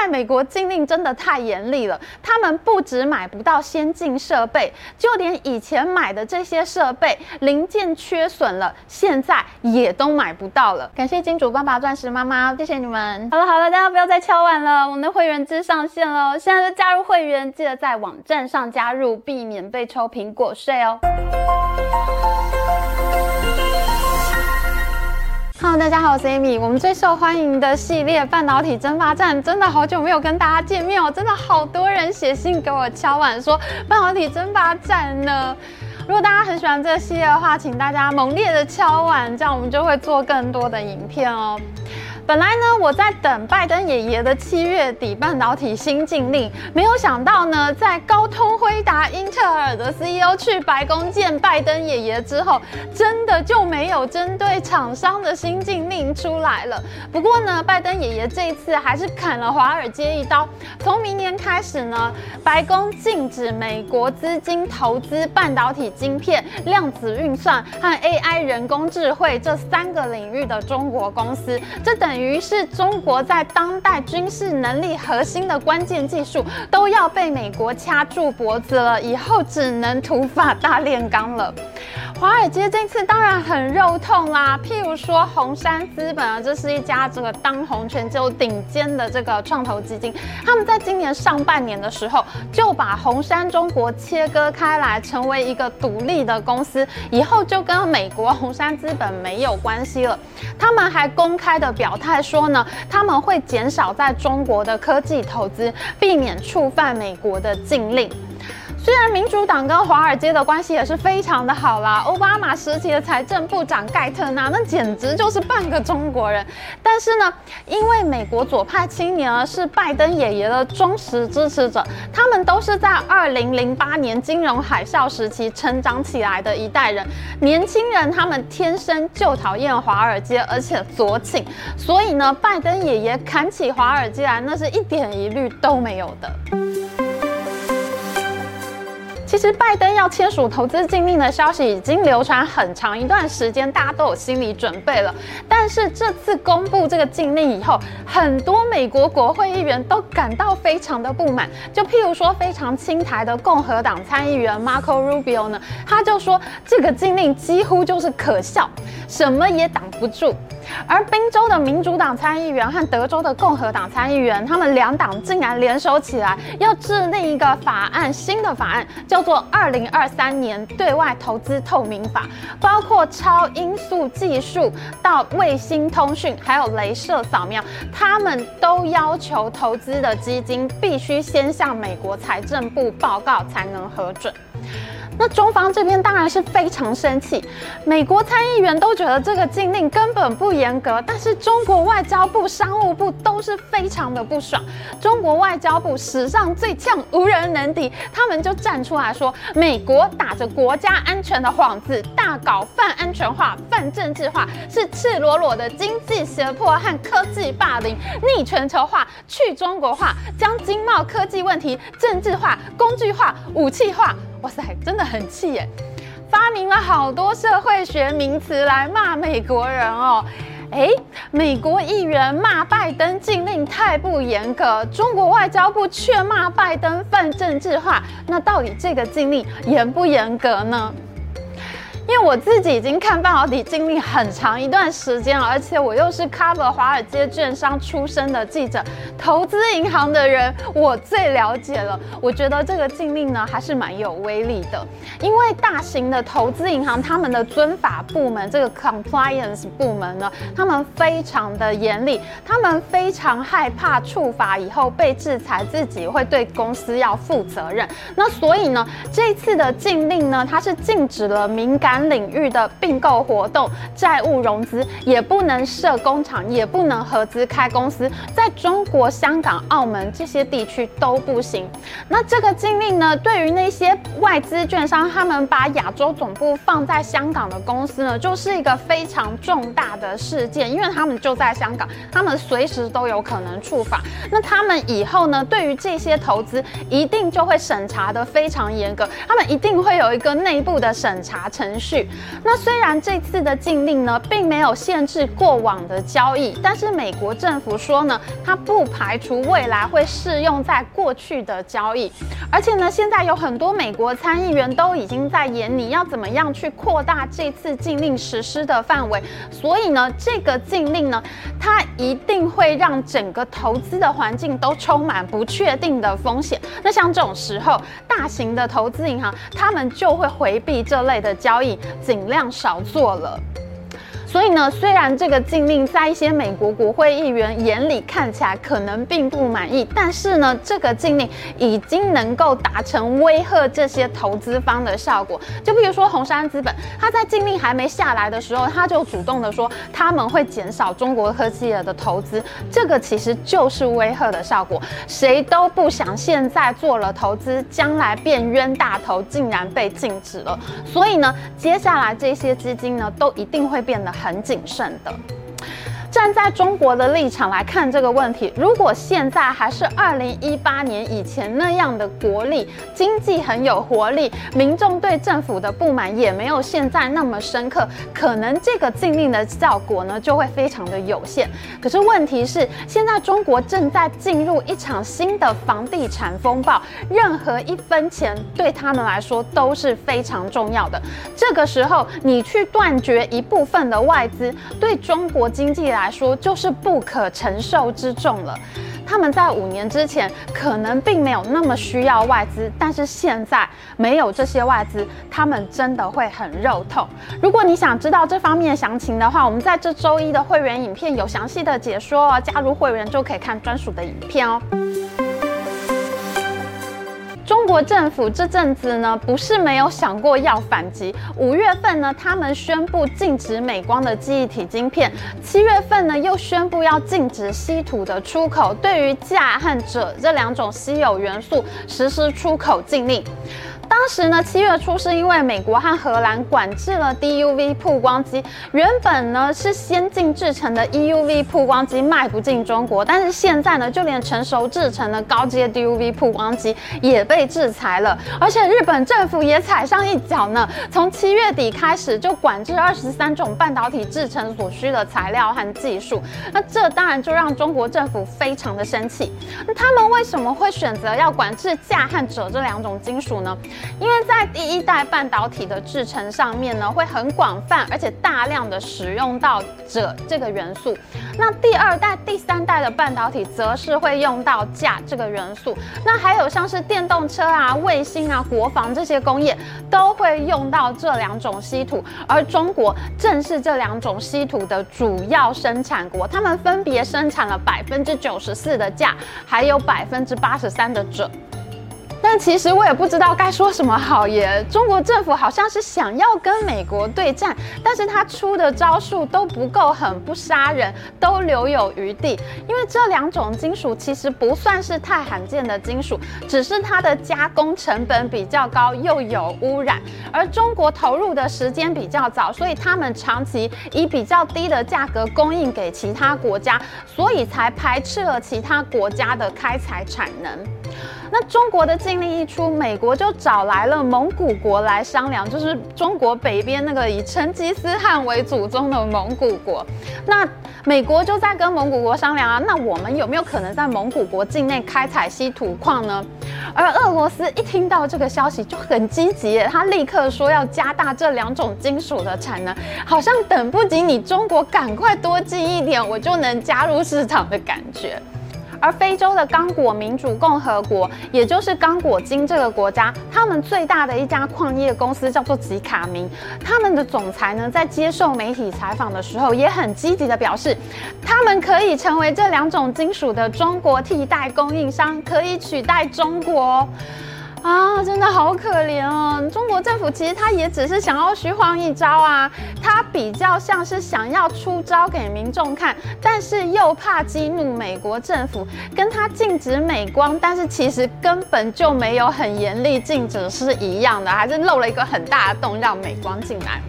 在美国禁令真的太严厉了，他们不止买不到先进设备，就连以前买的这些设备零件缺损了，现在也都买不到了。感谢金主爸爸、钻石妈妈，谢谢你们。好了好了，大家不要再敲碗了，我们的会员制上线了，现在就加入会员，记得在网站上加入，避免被抽苹果税哦。哈喽大家好，我是 Amy。我们最受欢迎的系列半导体争霸战，真的好久没有跟大家见面哦，真的好多人写信给我敲碗说半导体争霸战呢。如果大家很喜欢这个系列的话，请大家猛烈的敲碗，这样我们就会做更多的影片哦。本来呢，我在等拜登爷爷的七月底半导体新禁令，没有想到呢，在高通、辉达、英特尔的 CEO 去白宫见拜登爷爷之后，真的就没有针对厂商的新禁令出来了。不过呢，拜登爷爷这一次还是砍了华尔街一刀，从明年开始呢，白宫禁止美国资金投资半导体晶片、量子运算和 AI 人工智慧这三个领域的中国公司，这等于。是，中国在当代军事能力核心的关键技术都要被美国掐住脖子了，以后只能土法大炼钢了。华尔街这次当然很肉痛啦，譬如说红杉资本啊，这是一家这个当红全球顶尖的这个创投基金，他们在今年上半年的时候就把红杉中国切割开来，成为一个独立的公司，以后就跟美国红杉资本没有关系了。他们还公开的表态说呢，他们会减少在中国的科技投资，避免触犯美国的禁令。虽然民主党跟华尔街的关系也是非常的好啦，奥巴马时期的财政部长盖特纳那简直就是半个中国人。但是呢，因为美国左派青年啊是拜登爷爷的忠实支持者，他们都是在二零零八年金融海啸时期成长起来的一代人，年轻人他们天生就讨厌华尔街，而且左倾，所以呢，拜登爷爷砍起华尔街来那是一点疑虑都没有的。其实拜登要签署投资禁令的消息已经流传很长一段时间，大家都有心理准备了。但是这次公布这个禁令以后，很多美国国会议员都感到非常的不满。就譬如说非常亲台的共和党参议员 Marco Rubio 呢，他就说这个禁令几乎就是可笑，什么也挡不住。而宾州的民主党参议员和德州的共和党参议员，他们两党竟然联手起来，要制定一个法案，新的法案叫做《二零二三年对外投资透明法》，包括超音速技术到卫星通讯，还有镭射扫描，他们都要求投资的基金必须先向美国财政部报告才能核准。那中方这边当然是非常生气，美国参议员都觉得这个禁令根本不严格，但是中国外交部、商务部都是非常的不爽。中国外交部史上最呛，无人能敌，他们就站出来说，美国打着国家安全的幌子，大搞泛安全化、泛政治化，是赤裸裸的经济胁迫和科技霸凌，逆全球化、去中国化，将经贸科技问题政治化、工具化、武器化。哇塞，真的很气耶！发明了好多社会学名词来骂美国人哦。诶，美国议员骂拜登禁令太不严格，中国外交部却骂拜登犯政治化。那到底这个禁令严不严格呢？因为我自己已经看半导体经历很长一段时间了，而且我又是 cover 华尔街券商出身的记者，投资银行的人我最了解了。我觉得这个禁令呢还是蛮有威力的，因为大型的投资银行他们的遵法部门这个 compliance 部门呢，他们非常的严厉，他们非常害怕触法以后被制裁，自己会对公司要负责任。那所以呢，这次的禁令呢，它是禁止了敏感。领域的并购活动、债务融资也不能设工厂，也不能合资开公司，在中国香港、澳门这些地区都不行。那这个禁令呢，对于那些外资券商，他们把亚洲总部放在香港的公司呢，就是一个非常重大的事件，因为他们就在香港，他们随时都有可能触法。那他们以后呢，对于这些投资，一定就会审查的非常严格，他们一定会有一个内部的审查程序。续。那虽然这次的禁令呢，并没有限制过往的交易，但是美国政府说呢，它不排除未来会适用在过去的交易。而且呢，现在有很多美国参议员都已经在研拟要怎么样去扩大这次禁令实施的范围。所以呢，这个禁令呢，它一定会让整个投资的环境都充满不确定的风险。那像这种时候，大型的投资银行他们就会回避这类的交易，尽量少做了。所以呢，虽然这个禁令在一些美国国会议员眼里看起来可能并不满意，但是呢，这个禁令已经能够达成威吓这些投资方的效果。就比如说红杉资本，他在禁令还没下来的时候，他就主动的说他们会减少中国科技业的投资，这个其实就是威吓的效果。谁都不想现在做了投资，将来变冤大头，竟然被禁止了。所以呢，接下来这些基金呢，都一定会变得。很谨慎的。站在中国的立场来看这个问题，如果现在还是二零一八年以前那样的国力，经济很有活力，民众对政府的不满也没有现在那么深刻，可能这个禁令的效果呢就会非常的有限。可是问题是，现在中国正在进入一场新的房地产风暴，任何一分钱对他们来说都是非常重要的。这个时候，你去断绝一部分的外资，对中国经济来来说就是不可承受之重了。他们在五年之前可能并没有那么需要外资，但是现在没有这些外资，他们真的会很肉痛。如果你想知道这方面详情的话，我们在这周一的会员影片有详细的解说哦，加入会员就可以看专属的影片哦。中国政府这阵子呢，不是没有想过要反击。五月份呢，他们宣布禁止美光的记忆体晶片；七月份呢，又宣布要禁止稀土的出口，对于镓和锗这两种稀有元素实施出口禁令。当时呢，七月初是因为美国和荷兰管制了 DUV 曝光机，原本呢是先进制程的 EUV 曝光机卖不进中国，但是现在呢，就连成熟制程的高阶 DUV 曝光机也被制裁了，而且日本政府也踩上一脚呢，从七月底开始就管制二十三种半导体制程所需的材料和技术，那这当然就让中国政府非常的生气。那他们为什么会选择要管制镓和鍺这两种金属呢？因为在第一代半导体的制程上面呢，会很广泛而且大量的使用到鍺这个元素。那第二代、第三代的半导体则是会用到镓这个元素。那还有像是电动车啊、卫星啊、国防这些工业都会用到这两种稀土，而中国正是这两种稀土的主要生产国，他们分别生产了百分之九十四的镓，还有百分之八十三的鍺。但其实我也不知道该说什么好耶。中国政府好像是想要跟美国对战，但是他出的招数都不够狠，不杀人，都留有余地。因为这两种金属其实不算是太罕见的金属，只是它的加工成本比较高，又有污染。而中国投入的时间比较早，所以他们长期以比较低的价格供应给其他国家，所以才排斥了其他国家的开采产能。那中国的禁令一出，美国就找来了蒙古国来商量，就是中国北边那个以成吉思汗为祖宗的蒙古国。那美国就在跟蒙古国商量啊，那我们有没有可能在蒙古国境内开采稀土矿呢？而俄罗斯一听到这个消息就很积极，他立刻说要加大这两种金属的产能，好像等不及你中国赶快多进一点，我就能加入市场的感觉。而非洲的刚果民主共和国，也就是刚果金这个国家，他们最大的一家矿业公司叫做吉卡明，他们的总裁呢，在接受媒体采访的时候，也很积极的表示，他们可以成为这两种金属的中国替代供应商，可以取代中国。啊，真的好可怜哦！中国政府其实他也只是想要虚晃一招啊，他比较像是想要出招给民众看，但是又怕激怒美国政府，跟他禁止美光，但是其实根本就没有很严厉禁止是一样的，还是漏了一个很大的洞让美光进来。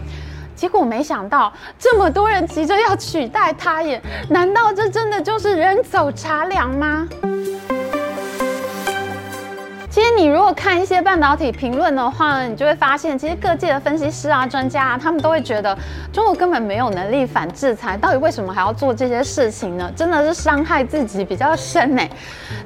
结果没想到这么多人急着要取代他耶，难道这真的就是人走茶凉吗？你如果看一些半导体评论的话，你就会发现，其实各界的分析师啊、专家啊，他们都会觉得中国根本没有能力反制裁，到底为什么还要做这些事情呢？真的是伤害自己比较深呢。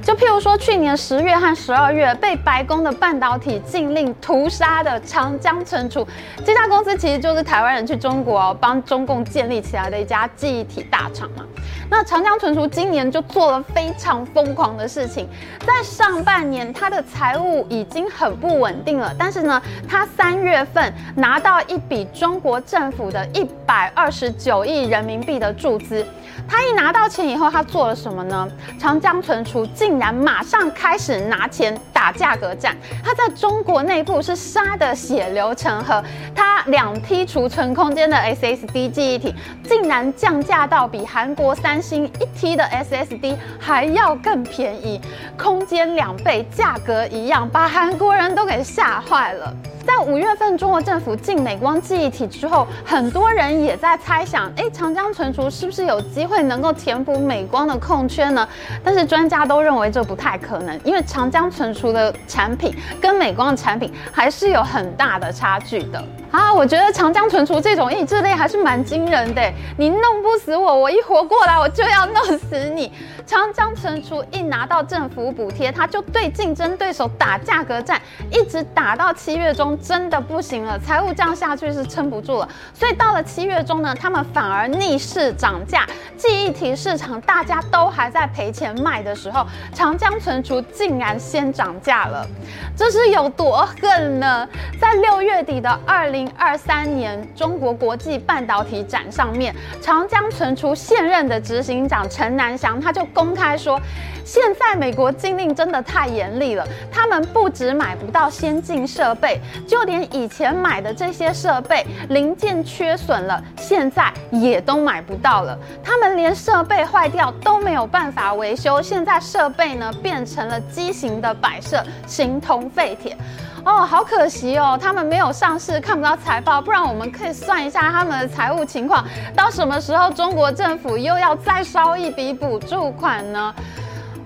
就譬如说，去年十月和十二月被白宫的半导体禁令屠杀的长江存储，这家公司其实就是台湾人去中国哦，帮中共建立起来的一家记忆体大厂嘛。那长江存储今年就做了非常疯狂的事情，在上半年它的财务已经很不稳定了，但是呢，他三月份拿到一笔中国政府的一百二十九亿人民币的注资。他一拿到钱以后，他做了什么呢？长江存储竟然马上开始拿钱打价格战。它在中国内部是杀的血流成河，它两 T 储存空间的 SSD 记忆体竟然降价到比韩国三星一 T 的 SSD 还要更便宜，空间两倍，价格一样，把韩国人都给吓坏了。在五月份，中国政府进美光记忆体之后，很多人也在猜想，哎，长江存储是不是有机会能够填补美光的空缺呢？但是专家都认为这不太可能，因为长江存储的产品跟美光的产品还是有很大的差距的。啊，我觉得长江存储这种意志力还是蛮惊人的。你弄不死我，我一活过来我就要弄死你。长江存储一拿到政府补贴，他就对竞争对手打价格战，一直打到七月中，真的不行了，财务这样下去是撑不住了。所以到了七月中呢，他们反而逆势涨价。记忆体市场大家都还在赔钱卖的时候，长江存储竟然先涨价了，这是有多狠呢？在六月底的二零。二三年中国国际半导体展上面，长江存储现任的执行长陈南祥他就公开说，现在美国禁令真的太严厉了，他们不止买不到先进设备，就连以前买的这些设备零件缺损了，现在也都买不到了。他们连设备坏掉都没有办法维修，现在设备呢变成了畸形的摆设，形同废铁。哦，好可惜哦，他们没有上市，看不到财报，不然我们可以算一下他们的财务情况，到什么时候中国政府又要再烧一笔补助款呢？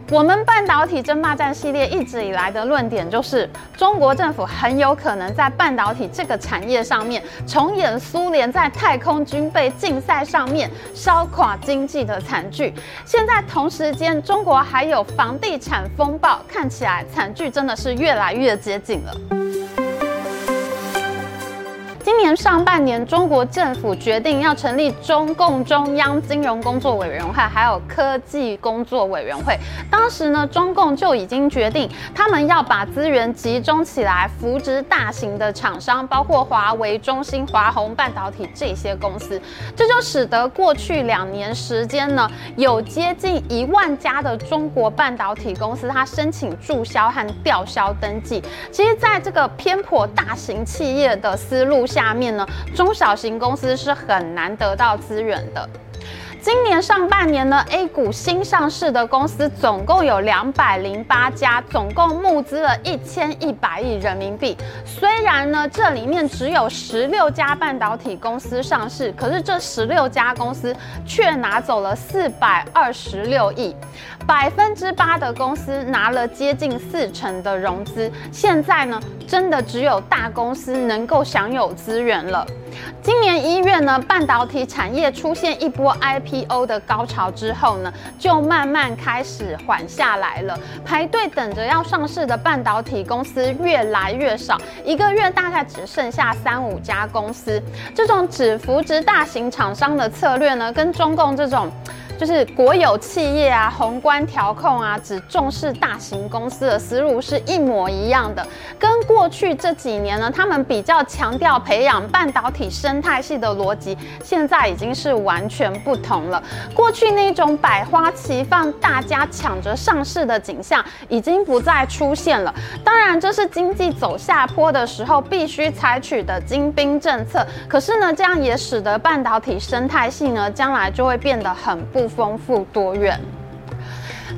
我们半导体争霸战系列一直以来的论点就是，中国政府很有可能在半导体这个产业上面重演苏联在太空军备竞赛上面烧垮经济的惨剧。现在同时间，中国还有房地产风暴，看起来惨剧真的是越来越接近了。今年上半年，中国政府决定要成立中共中央金融工作委员会，还有科技工作委员会。当时呢，中共就已经决定，他们要把资源集中起来，扶植大型的厂商，包括华为、中芯、华虹半导体这些公司。这就使得过去两年时间呢，有接近一万家的中国半导体公司，它申请注销和吊销登记。其实，在这个偏颇大型企业的思路下，面呢，中小型公司是很难得到资源的。今年上半年呢，A 股新上市的公司总共有两百零八家，总共募资了一千一百亿人民币。虽然呢，这里面只有十六家半导体公司上市，可是这十六家公司却拿走了四百二十六亿，百分之八的公司拿了接近四成的融资。现在呢，真的只有大公司能够享有资源了。今年一月呢，半导体产业出现一波 IPO 的高潮之后呢，就慢慢开始缓下来了。排队等着要上市的半导体公司越来越少，一个月大概只剩下三五家公司。这种只扶植大型厂商的策略呢，跟中共这种。就是国有企业啊，宏观调控啊，只重视大型公司的思路是一模一样的。跟过去这几年呢，他们比较强调培养半导体生态系的逻辑，现在已经是完全不同了。过去那种百花齐放、大家抢着上市的景象已经不再出现了。当然，这是经济走下坡的时候必须采取的精兵政策。可是呢，这样也使得半导体生态系呢，将来就会变得很不丰富多元。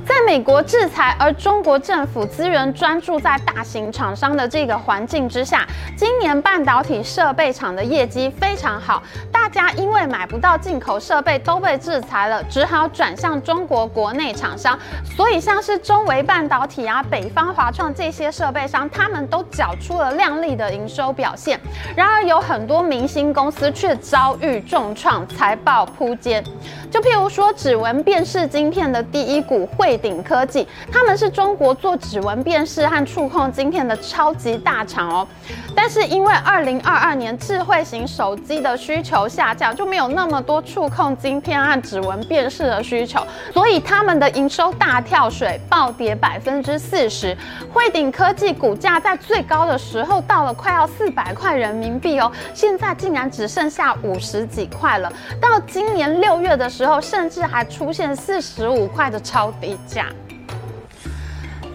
在美国制裁，而中国政府资源专注在大型厂商的这个环境之下，今年半导体设备厂的业绩非常好。大家因为买不到进口设备都被制裁了，只好转向中国国内厂商。所以像是中微半导体啊、北方华创这些设备商，他们都缴出了亮丽的营收表现。然而有很多明星公司却遭遇重创，财报扑街。就譬如说，指纹辨识晶片的第一股汇鼎科技，他们是中国做指纹辨识和触控晶片的超级大厂哦。但是因为二零二二年智慧型手机的需求下降，就没有那么多触控晶片和指纹辨识的需求，所以他们的营收大跳水，暴跌百分之四十。汇鼎科技股价在最高的时候到了快要四百块人民币哦，现在竟然只剩下五十几块了。到今年六月的，时候甚至还出现四十五块的超低价。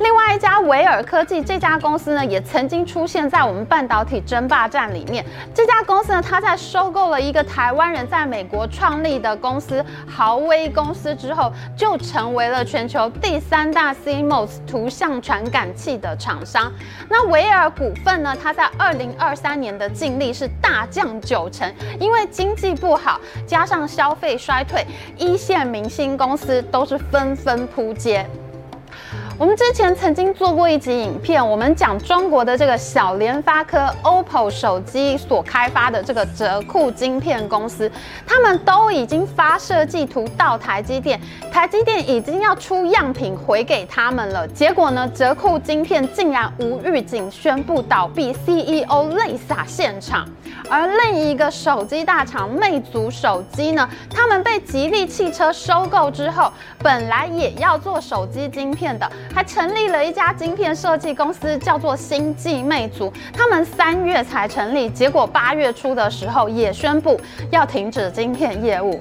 另外一家维尔科技这家公司呢，也曾经出现在我们半导体争霸战里面。这家公司呢，它在收购了一个台湾人在美国创立的公司豪威公司之后，就成为了全球第三大 CMOS 图像传感器的厂商。那维尔股份呢，它在二零二三年的净利是大降九成，因为经济不好，加上消费衰退，一线明星公司都是纷纷扑街。我们之前曾经做过一集影片，我们讲中国的这个小联发科、OPPO 手机所开发的这个折库晶片公司，他们都已经发设计图到台积电，台积电已经要出样品回给他们了。结果呢，折库晶片竟然无预警宣布倒闭，CEO 泪洒现场。而另一个手机大厂魅族手机呢，他们被吉利汽车收购之后，本来也要做手机晶片的。还成立了一家晶片设计公司，叫做星际魅族。他们三月才成立，结果八月初的时候也宣布要停止晶片业务。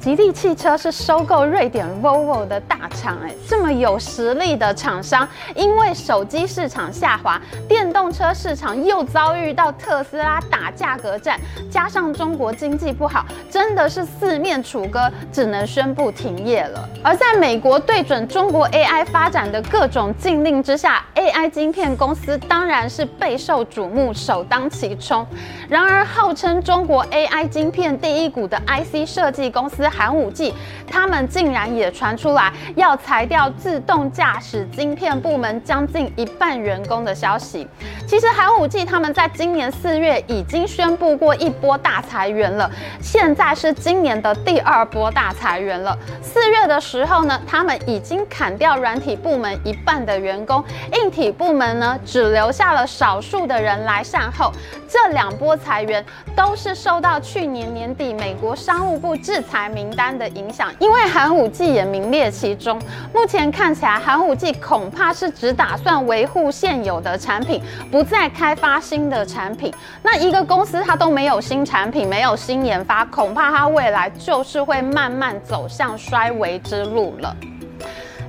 吉利汽车是收购瑞典 Volvo 的大厂，哎，这么有实力的厂商，因为手机市场下滑，电动车市场又遭遇到特斯拉打价格战，加上中国经济不好，真的是四面楚歌，只能宣布停业了。而在美国对准中国 AI 发展的各种禁令之下，AI 晶片公司当然是备受瞩目，首当其冲。然而，号称中国 AI 晶片第一股的 IC 设计公司。寒武纪，他们竟然也传出来要裁掉自动驾驶晶片部门将近一半员工的消息。其实寒武纪他们在今年四月已经宣布过一波大裁员了，现在是今年的第二波大裁员了。四月的时候呢，他们已经砍掉软体部门一半的员工，硬体部门呢只留下了少数的人来善后。这两波裁员都是受到去年年底美国商务部制裁名单的影响，因为寒武纪也名列其中。目前看起来，寒武纪恐怕是只打算维护现有的产品，不再开发新的产品。那一个公司它都没有新产品，没有新研发，恐怕它未来就是会慢慢走向衰微之路了。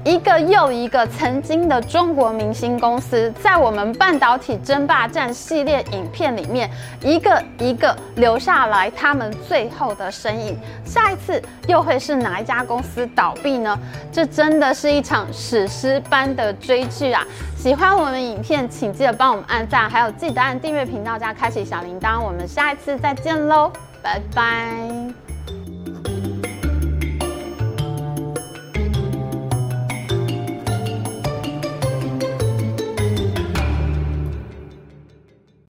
一个又一个曾经的中国明星公司，在我们半导体争霸战系列影片里面，一个一个留下来他们最后的身影。下一次又会是哪一家公司倒闭呢？这真的是一场史诗般的追剧啊！喜欢我们影片，请记得帮我们按赞，还有记得按订阅频道加开启小铃铛。我们下一次再见喽，拜拜。